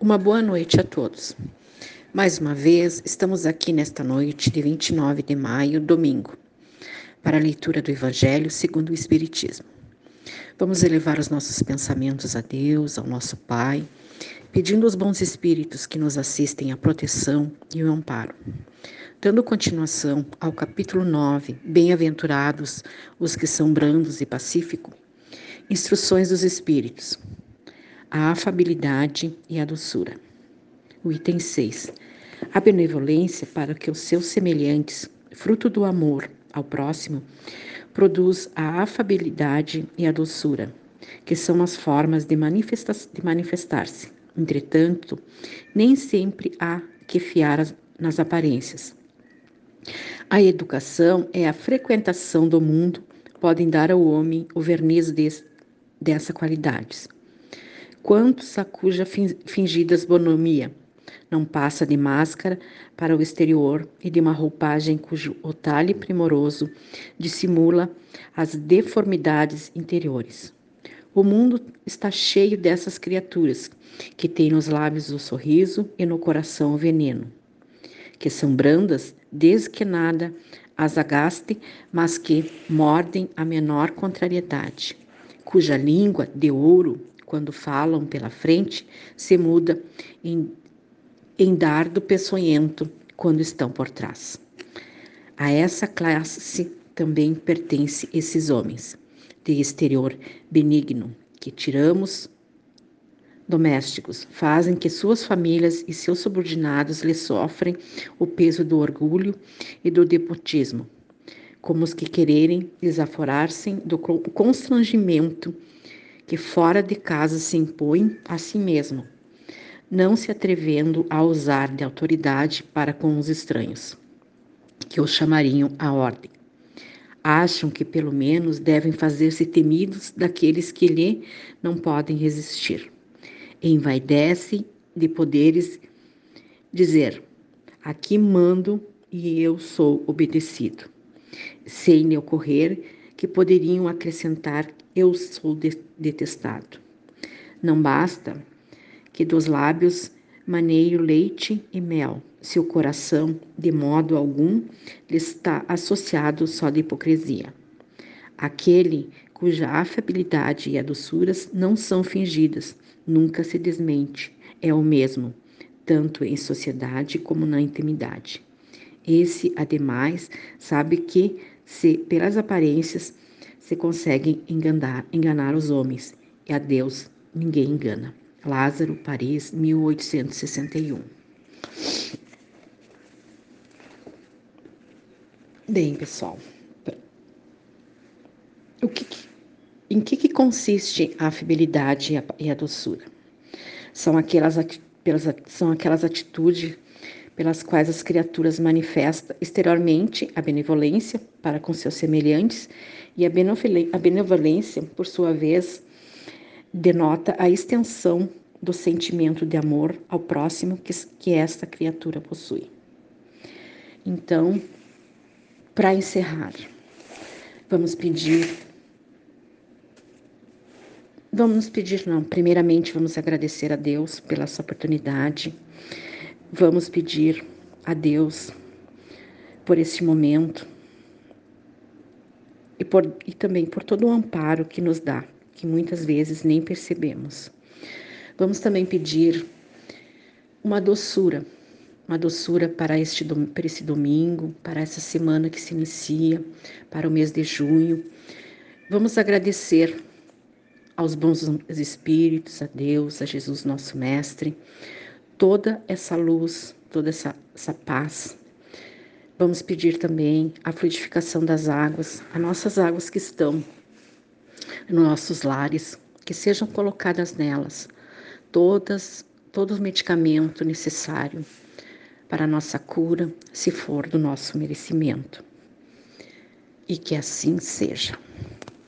Uma boa noite a todos. Mais uma vez, estamos aqui nesta noite de 29 de maio, domingo, para a leitura do Evangelho segundo o Espiritismo. Vamos elevar os nossos pensamentos a Deus, ao nosso Pai, pedindo aos bons espíritos que nos assistem a proteção e o amparo. Dando continuação ao capítulo 9, Bem-aventurados os que são brandos e pacíficos, Instruções dos Espíritos a afabilidade e a doçura. O item 6. A benevolência para que os seus semelhantes, fruto do amor ao próximo, produz a afabilidade e a doçura, que são as formas de, manifesta de manifestar-se. Entretanto, nem sempre há que fiar nas aparências. A educação é a frequentação do mundo, podem dar ao homem o verniz de, dessas qualidades quantos a cuja fingidas bonomia não passa de máscara para o exterior e de uma roupagem cujo otalhe primoroso dissimula as deformidades interiores. O mundo está cheio dessas criaturas que têm nos lábios o sorriso e no coração o veneno, que são brandas desde que nada as agaste, mas que mordem a menor contrariedade, cuja língua de ouro quando falam pela frente, se muda em, em dardo peçonhento quando estão por trás. A essa classe também pertence esses homens, de exterior benigno, que tiramos domésticos, fazem que suas famílias e seus subordinados lhe sofrem o peso do orgulho e do depotismo, como os que quererem desaforar-se do constrangimento que fora de casa se impõe a si mesmo, não se atrevendo a usar de autoridade para com os estranhos, que os chamariam à ordem. Acham que pelo menos devem fazer-se temidos daqueles que lhe não podem resistir. Envaidece de poderes dizer: aqui mando e eu sou obedecido, sem lhe ocorrer que poderiam acrescentar eu sou detestado. Não basta que dos lábios maneie leite e mel, se o coração, de modo algum, lhe está associado só de hipocrisia. Aquele cuja afabilidade e a doçuras não são fingidas, nunca se desmente, é o mesmo, tanto em sociedade como na intimidade. Esse, ademais, sabe que, se pelas aparências se conseguem enganar, enganar os homens, e a Deus ninguém engana. Lázaro, Paris, 1861. Bem, pessoal, o que, em que, que consiste a fidelidade e a, e a doçura? São aquelas, pelas, são aquelas atitudes pelas quais as criaturas manifestam exteriormente a benevolência para com seus semelhantes, e a benevolência, por sua vez, denota a extensão do sentimento de amor ao próximo que, que esta criatura possui. Então, para encerrar, vamos pedir. Vamos pedir, não. Primeiramente, vamos agradecer a Deus pela sua oportunidade Vamos pedir a Deus por este momento e, por, e também por todo o amparo que nos dá, que muitas vezes nem percebemos. Vamos também pedir uma doçura, uma doçura para este, para esse domingo, para essa semana que se inicia, para o mês de junho. Vamos agradecer aos bons espíritos, a Deus, a Jesus, nosso Mestre, toda essa luz, toda essa, essa paz. Vamos pedir também a fluidificação das águas, as nossas águas que estão nos nossos lares, que sejam colocadas nelas todas, todo o medicamento necessário para a nossa cura, se for do nosso merecimento. E que assim seja.